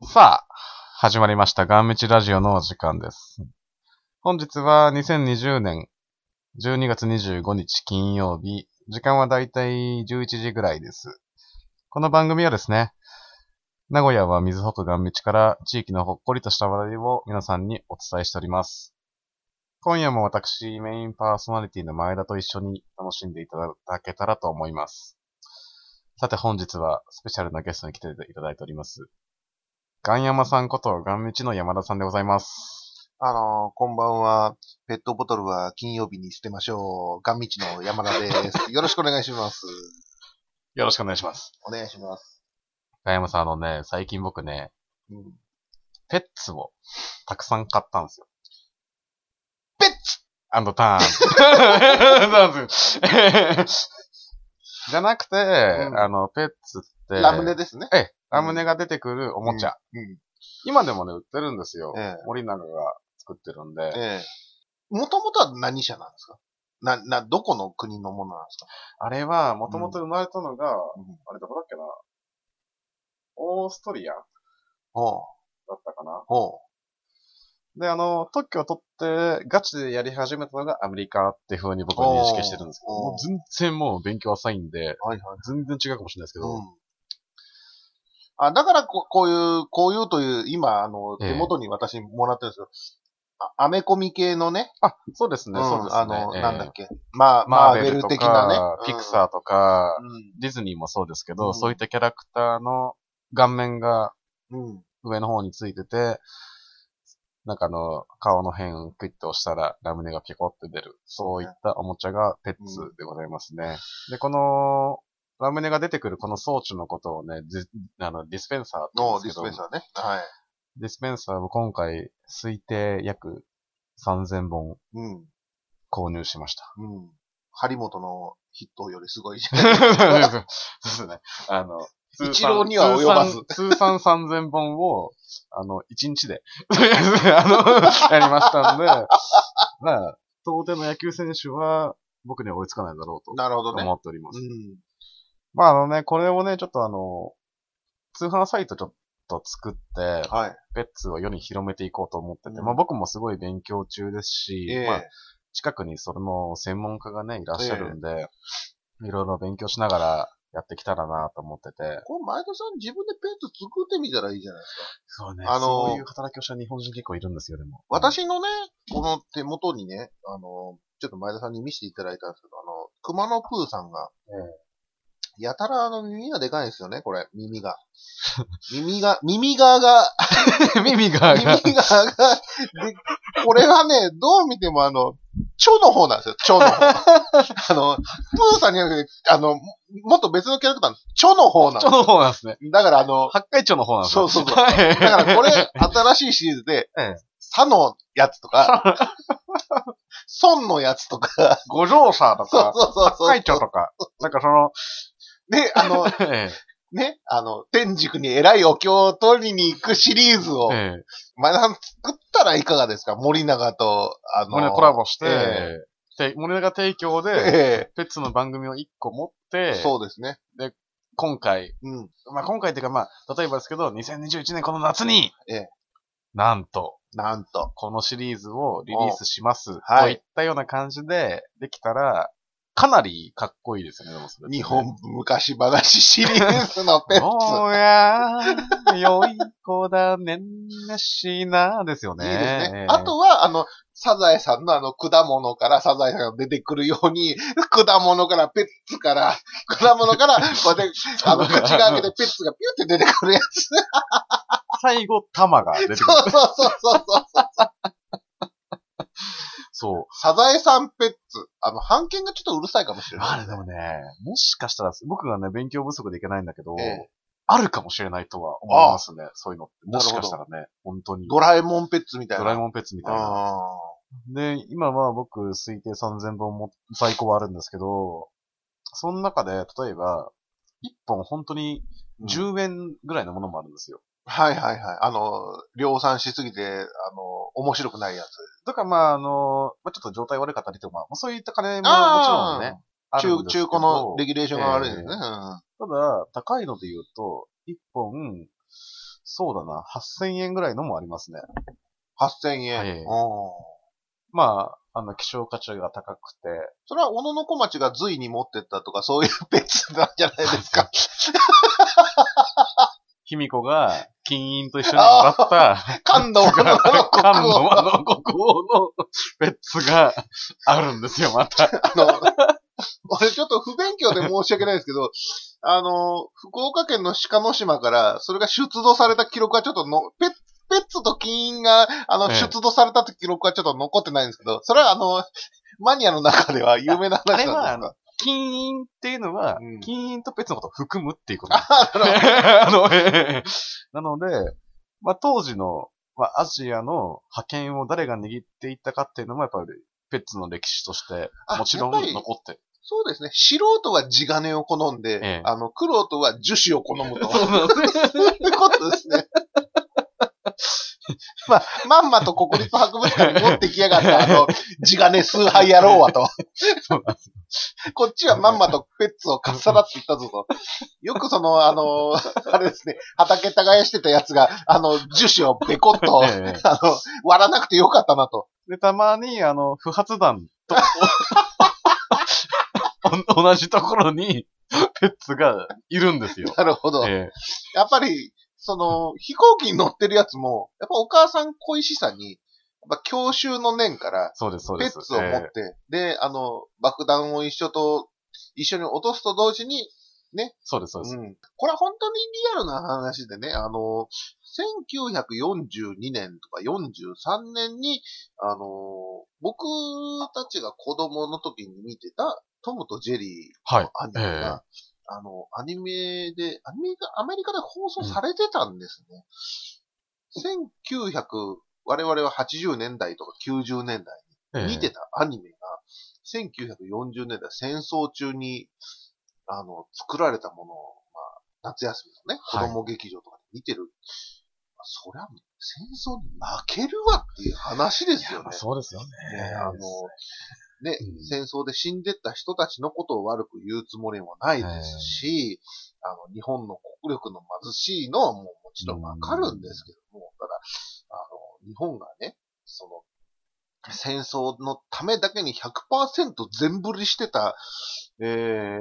さあ、始まりました。ガンミチラジオの時間です。本日は2020年12月25日金曜日。時間はだいたい11時ぐらいです。この番組はですね、名古屋は水北ガンミチから地域のほっこりとした話題を皆さんにお伝えしております。今夜も私、メインパーソナリティの前田と一緒に楽しんでいただけたらと思います。さて本日はスペシャルなゲストに来ていただいております。ガンヤマさんことガンミチの山田さんでございます。あのーこんばんは。ペットボトルは金曜日に捨てましょう。ガンミチの山田です。よろしくお願いします。よろしくお願いします。お願いします。ガンヤマさん、あのね、最近僕ね、うん、ペッツをたくさん買ったんですよ。ペッツアンドターン。なんです じゃなくて、んあの、ペッツって、ラムネですね。ええ、ラムネが出てくるおもちゃ。うん。今でもね、売ってるんですよ。ええ森永が作ってるんで。ええ。もともとは何社なんですか？な、な、どこの国のものなんですか？あれは、もともと生まれたのが、うんあれどこだっけな？オーストリアだ。ったかな？ほで、あの、特許を取って、ガチでやり始めたのがアメリカっていう風に僕は認識してるんですけど、もう全然もう勉強浅いんで、う。はいはい。全然違うかもしれないですけど、うん。あ、だからこ、こういう、こういうという、今、あの、ええ手元に私もらってるんですけど、あアメコミ系のね、あ、そうですね、うんそうですね。あの、ええなんだっけ、まあ、ママーベル的なねか、。ピクサーとか、ー。ディズニーもそうですけど、うんそういったキャラクターの顔面がうん。うん。上の方についてて、なんかあの、顔の辺をクイッと押したらラムネがピコって出る。そういったおもちゃがペッツでございますね。で、この、ラムネが出てくるこの装置のことをね、ディあのディスペンサーって言うんのディですけど、スペンサーね。はい。ディスペンサーを今回推定約3000本うん。購入しました。うん。張本のヒットよりすごいじゃ そうですね。あの、一郎には及ばず通算通算3000本を、あの、1日で、とりあえず、あの、やりましたんで、まあ、当然の野球選手は、僕には追いつかないだろうとん。なるほどね。思っております。うん。まあ、あのね、これをね、ちょっとあの、通販サイトちょっと作って、はい。ペッツを世に広めていこうと思ってて、うんまあ僕もすごい勉強中ですし、ええまあ近くにそれの専門家がね、いらっしゃるんで、いろいろ勉強しながらやってきたらなと思ってて。これ前田さん自分でペット作ってみたらいいじゃないですか。そうねあのそういう働きをした日本人結構いるんですよ、でも。私のね、この手元にね、あの、ちょっと前田さんに見せていただいたんですけど、あの、熊野プーさんが、やたらあの耳がでかいんですよね、これ、耳が。耳が、耳側が、耳が、耳側が、で、これはね、どう見てもあの、蝶の方なんですよ、蝶の方。あの、プーさんにはなくて、あの、もっと別のキャラクターの蝶の方なんです蝶の方なんですね。だからあの、八海蝶の方なんですよ。そうそうはい。だからこれ、新しいシリーズでええ、サのやつとか、孫のやつとか、五条者とか、そうそうそうそう。八海蝶とか、なんかその、で、あの、えね、あの、天竺に偉いお経を取りに行くシリーズをえ、ええ前田さん作ったらいかがですか？森永と、あの、コラボして、えて森永提供えで、えペッツの番組を1個持っえて、そうですね。今回、うん。まあ今回っていうかまあ、例えばですけど、2021年この夏に、ええなんと、なんと。このシリーズをリリースします。はいといったような感じでできたら、かなりかっこいいですよね、でもそれね日本昔話シリーズのペッ おやー、良い子だねんねしな、ですよツ。ね。いいですね。ええあとは、あの、サザエさんのあの果物からサザエさんが出てくるように、果物からペッツから、果物から、こうやって、あの、口が開けてペッツがピュって出てくるやつ。最後、玉が出てくる。そうそうそうそうそう。そう。サザエさんペッツ。あの、判件がちょっとうるさいかもしれない。あれでもね、もしかしたら、僕がね、勉強不足でいけないんだけど、ええあるかもしれないとは思いますね。そういうのって。もしかしたらね、本当に。ドラえもんペッツみたいな。ドラえもんペッツみたいな。あで、今は僕、推定3000本も在庫はあるんですけど、その中で、例えば、1本本当にー10円ぐらいのものもあるんですよ。はいはいはい。あの、量産しすぎて、あの、面白くないやつ。だからまあ、あの、まあ、ちょっと状態悪かったりとか、まあ、そういった金ももちろんね、中、中古のレギュレーションが悪いんですね。えただ、高いので言うと、1本、そうだな、8000円ぐらいのもありますね。8000円。はいうんまあ、あの、希少価値が高くて、それは、小野の小町が随に持ってったとか、そういう別なんじゃないですか。卑弥呼が金印と一緒にもらった、関東小野の国王。あの国王のベッツがあるんですよ、また。あの、俺ちょっと不勉強で申し訳ないですけど、あの、福岡県の鹿の島から、それが出土された記録はちょっとの、ペッ、ペッツと金印が、あの、ええ出土された記録はちょっと残ってないんですけど、それはあの、マニアの中では有名な話なんですか？の、金印っていうのは、うん金印と別のことを含むっていうこと。あ の、ええなので、まあ、当時の、まあ、アジアの覇権を誰が握っていったかっていうのも、やっぱり、ペッツの歴史として、あもちろんやっぱり残ってる。そうですね。素人は地金を好んで、ええあの、苦労とは樹脂を好むと。そう そういうことですね。まあ、まんまと国立博物館に持ってきやがった、あの、地金崇拝野郎はと。そうなんですこっちはまんまとペッツをかっさらっていったぞと。よくその、あの、あれですね、畑耕してたやつが、あの、樹脂をベコッと、ええあの、割らなくてよかったなと。で、たまに、あの、不発弾と、お同じところに、ペッツがいるんですよ。なるほど。えやっぱり、その、飛行機に乗ってるやつも、やっぱお母さん恋しさに、やっぱ教習の念から、そうです、そうです。ペッツを持っえて、で、あの、爆弾を一緒と、一緒に落とすと同時に、えそうです、そうです。うん。これは本当にリアルな話でね、あの、1942年とか43年に、あの、僕たちが子供の時に見てたトムとジェリーはいの。アニメが、あの、アニメで、アニメがアメリカで放送されてたんですね。1900、我々は80年代とか90年代ええに見てたアニメが、1940年代戦争中に、あの、作られたものを、まあ、夏休みのね、子はい供劇場とかで見てる。まあそりゃ、戦争に負けるわっていう話ですよね。そうですよね。ねあの、ね、うん。戦争で死んでった人たちのことを悪く言うつもりもないですし、あの、日本の国力の貧しいのはもうもちろんわかるんですけども、ただ、あの、日本がね、その、戦争のためだけに100%全振りしてた、えー、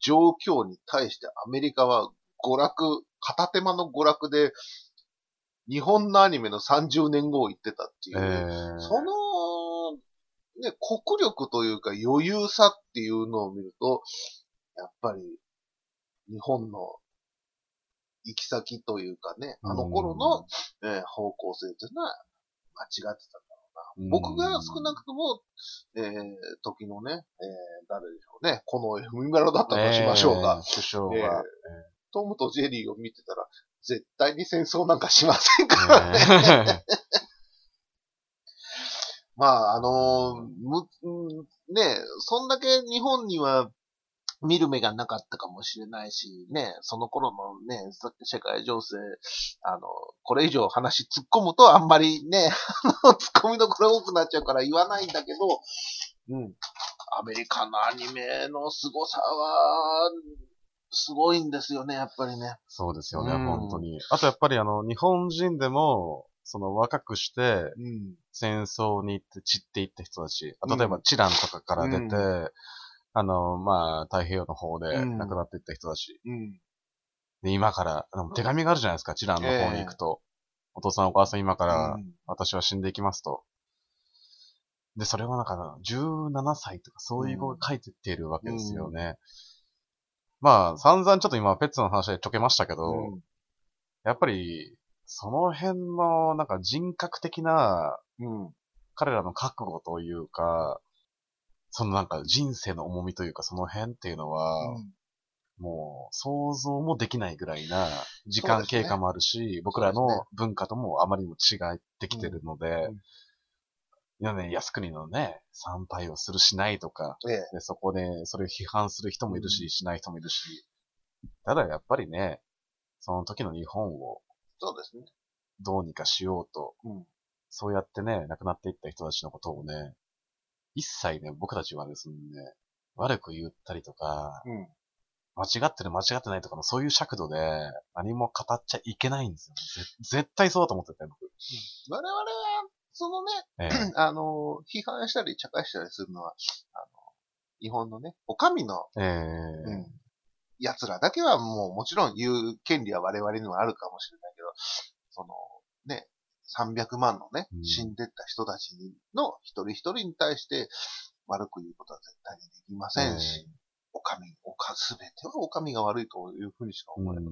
状況に対してアメリカは娯楽、片手間の娯楽で、日本のアニメの30年後を言ってたっていう、ええ。その、ね、国力というか余裕さっていうのを見ると、やっぱり日本の行き先というかね、あの頃の、えー方向性というのは間違ってたんだろうな。僕が少なくとも、えー、時のね、えー、誰でしょうね、この文村だったとしましょうが、ええ首相えーが。トムとジェリーを見てたら、絶対に戦争なんかしませんからね。ええまあ、あのーむ、うんね、そんだけ日本には見る目がなかったかもしれないし、ね、その頃のね、社会情勢、あの、これ以上話突っ込むとあんまりね、あの、突っ込みどころ多くなっちゃうから言わないんだけど、うん。アメリカのアニメの凄さは、すごいんですよね、やっぱりね。そうですよね、うん本当に。あとやっぱりあの、日本人でも、その若くしてうん。戦争に行って散っていった人たち、うん例えばチランとかから出て、うあの、まあ、太平洋の方でうん亡くなっていった人たち。うん。で、今から、手紙があるじゃないですか、チランの方に行くと。お父さんお母さん今からうん私は死んでいきますと。で、それはなんか、17歳とかそういう子が書いてっているわけですよね。まあ、散々ちょっと今、ペッツの話でちょけましたけど、うんやっぱり、その辺の、なんか人格的な、うん。彼らの覚悟というか、そのなんか人生の重みというか、その辺っていうのは、うん。もう想像もできないぐらいな時間経過もあるし、僕らの文化ともあまりにも違ってきてるので、うん。いやね、靖国のね、参拝をするしないとか、ええ。でそこでそれを批判する人もいるし、うん。しない人もいるし、ただやっぱりね、その時の日本をそうですね。どうにかしようと、うんそうやってね、亡くなっていった人たちのことをね、一切ね、僕たちはですね、悪く言ったりとか、うん。間違ってる間違ってないとかのそういう尺度で何も語っちゃいけないんですよ。ぜ絶対そうだと思ってたよ、僕。我々は、そのね、ええ あの、批判したり茶化したりするのは、あの、日本のね、お上の、ええうん、奴らだけはもうもちろん言う権利は我々にはあるかもしれないけど、その、ね、300万のねう、ん死んでった人たちの一人一人に対して悪く言うことは絶対にできませんし、お上、おか、すべてはお上が悪いというふうにしか思えない。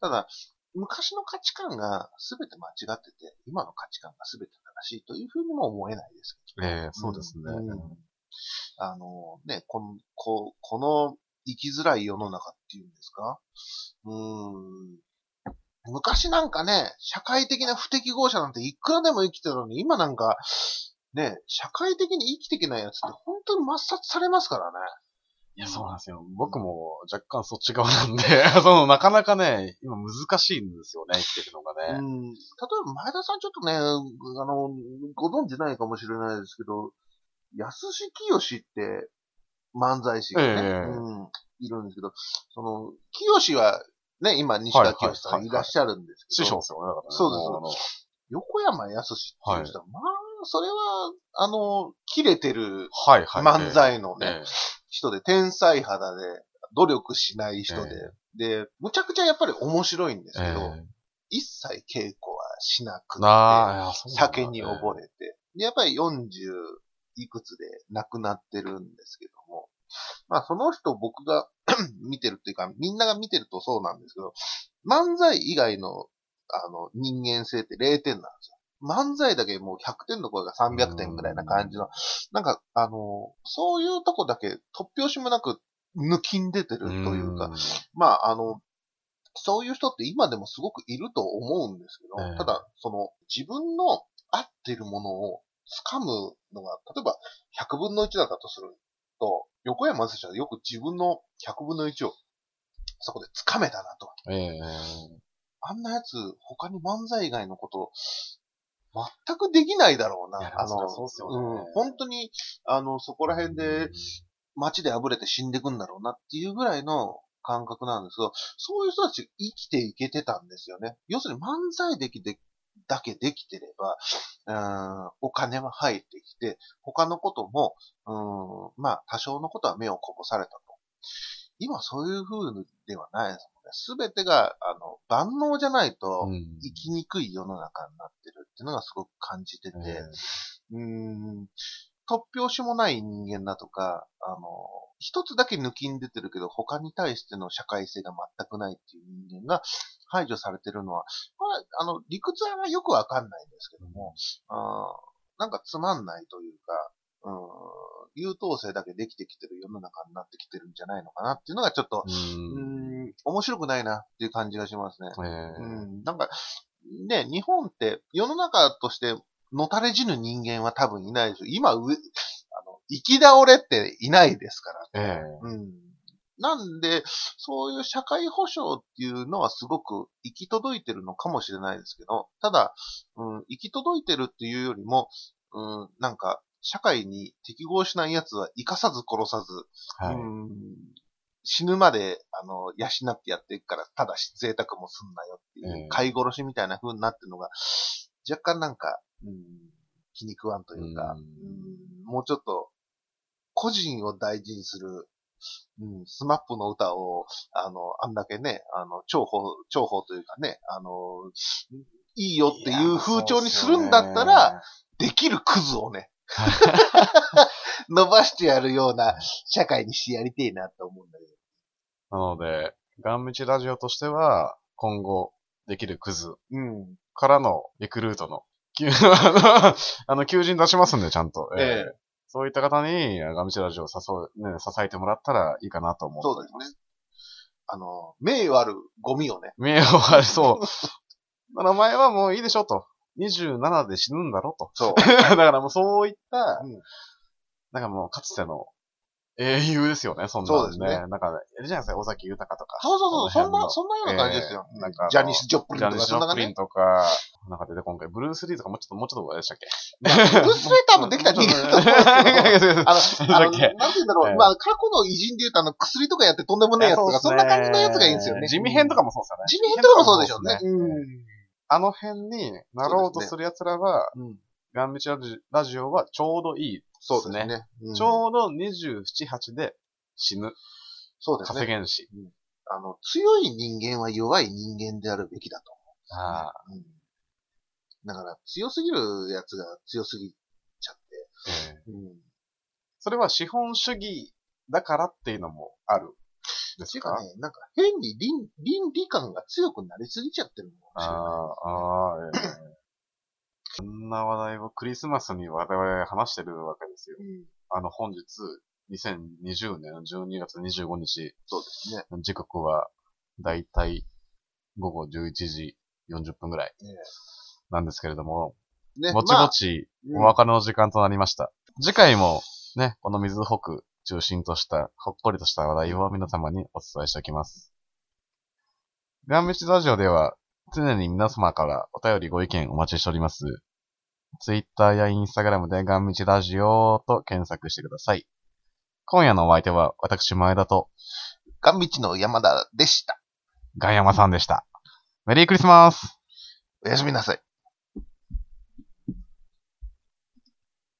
ただ、昔の価値観が全て間違ってて、今の価値観が全て正しいというふうにも思えないですけど。ええそうですね。うんあのね、この、ここの生きづらい世の中っていうんですか？うーん。昔なんかね、社会的な不適合者なんていくらでも生きてたのに、今なんか、ね、社会的に生きていけないやつって本当に抹殺されますからね。いや、そうなんですよ。僕も若干そっち側なんで、その、なかなかね、今難しいんですよね、生きていくのがね。うん。例えば前田さんちょっとね、あの、ご存知ないかもしれないですけど、安志清って漫才師がね、ええ。うん、いるんですけど、その、清はね、今西川清さはいはいはい。んいらっしゃるんですけど、師匠ですよね、だからね。そうですも横山康っていう人は、まあ、それは、あの、切れてるあのはい。はい。漫才のね、ええ。人で、天才肌で、努力しない人で、で、むちゃくちゃやっぱり面白いんですえけど、え一切稽古はしなくて、酒に溺れて、でやっぱり40いくつで亡くなってるんですけども、まあその人僕が 見てるっていうか、みんなが見てるとそうなんですけど、漫才以外のあの人間性って0点なんですよ。漫才だけもう100点の声が300点ぐらいな感じの、なんか、あの、そういうとこだけ突拍子もなく抜きん出てるというか、んまあ、あの、そういう人って今でもすごくいると思うんですけど、ええただ、その、自分の合ってるものを掴むのが、例えば100分の1だったとすると、横山選手はよく自分の100分の1をそこで掴めたなと。ええあんなやつ、他に漫才以外のこと、全くできないだろうな。あの、そうっすよねうん、本当に、あの、そこら辺で、街であぶれて死んでくんだろうなっていうぐらいの感覚なんですけど、そういう人たち生きていけてたんですよね。要するに漫才できて、だけできてれば、うんお金は入ってきて、他のことも、うんまあ、多少のことは目をこぼされたと。今そういう風ではないですもんね。すべてが、あの、万能じゃないとうん生きにくい世の中になってるっていうのがすごく感じてて、ええうーん、突拍子もない人間だとか、あの、一つだけ抜きん出てるけど、他に対しての社会性が全くないっていう人間が排除されてるのは、これは、あの、理屈はよくわかんないんですけども、なんかつまんないというか、うん、優等生だけできてきてる世の中になってきてるんじゃないのかなっていうのがちょっと、ううんん、面白くないなっていう感じがしますね。ええうん、なんか、ね、日本って世の中としてのたれ死ぬ人間は多分いないですよ。今、上、あの、生き倒れっていないですから。ええうん。なんで、そういう社会保障っていうのはすごく行き届いてるのかもしれないですけど、ただ、うん、行き届いてるっていうよりも、うん、なんか、社会に適合しない奴は生かさず殺さず、はい。うん死ぬまで、あの、養ってやっていくから、ただし贅沢もすんなよっていう、ええ飼い殺しみたいな風になってるのが、若干なんか、うん、気に食わんというか、うんうんもうちょっと、個人を大事にする、うん、スマップの歌を、あの、あんだけね、あの、重宝、重宝というかね、あの、いいよっていう風潮にするんだったら、、できるクズをね、伸ばしてやるような社会にしてやりてえなと思うんだけど。なので、ガンムチラジオとしては、今後できるクズうん。からのリクルートの、求 あの求人出しますんで、ちゃんと。ええそういった方に、ガンムチラジオを誘う、ね、支えてもらったらいいかなと思そうですね。あの、名誉あるゴミをね。名誉ありそう。名前はもういいでしょと。27で死ぬんだろと。そう。だからもうそういった、うんなんかもうかつての、英雄ですよね、そんな。そうですねなんか、いるじゃないですか、尾崎豊とか。そうそうそう、そんな、そんなような感じですよ。えーなんかジャニス・ジョプリンとか、ジャニス・ジそんな感じョプリン。とか、なんか出て今回、ブルース・リーとかもうちょっと、もうちょっと上でしたっけ？ブルース・レーターもできたら逃げると思うんですけど、あの、あの、なんて言うんだろう、ええまあ、過去の偉人で言うと、あの、薬とかやってとんでもないやつとか、そんな感じのやつがいいんですよね。地味編とかもそうですよね。地味編とかもそうでしょうね。うんあの辺になろうとする奴らは、うん。ガンミチラジオはちょうどいい。そうですね。うんちょうど27、8で死ぬ。そうですね。稼げんし。あの、強い人間は弱い人間であるべきだとああ、思う。うん。だから、強すぎるやつが強すぎちゃって。ええうん。それは資本主義だからっていうのもある。ですか？ね、なんか変に倫倫理観が強くなりすぎちゃってるのかもしれない。ああ、ああ、ええそんな話題をクリスマスに我々話してるわけですよ。うん。あの、本日、2020年12月25日、そうですね。時刻は、だいたい午後11時40分ぐらいえなんですけれども、えね、ぼちぼちまあお別れの時間となりました。次回もね、この水北中心とした、ほっこりとした話題を皆様にお伝えしておきます。ガンミチラジオでは、常に皆様からお便りご意見お待ちしております。ツイッターやインスタグラムでガンミチラジオと検索してください。今夜のお相手は、私前田とガンビチの山田でした。ガンヤマさんでした。メリークリスマスおやすみなさい。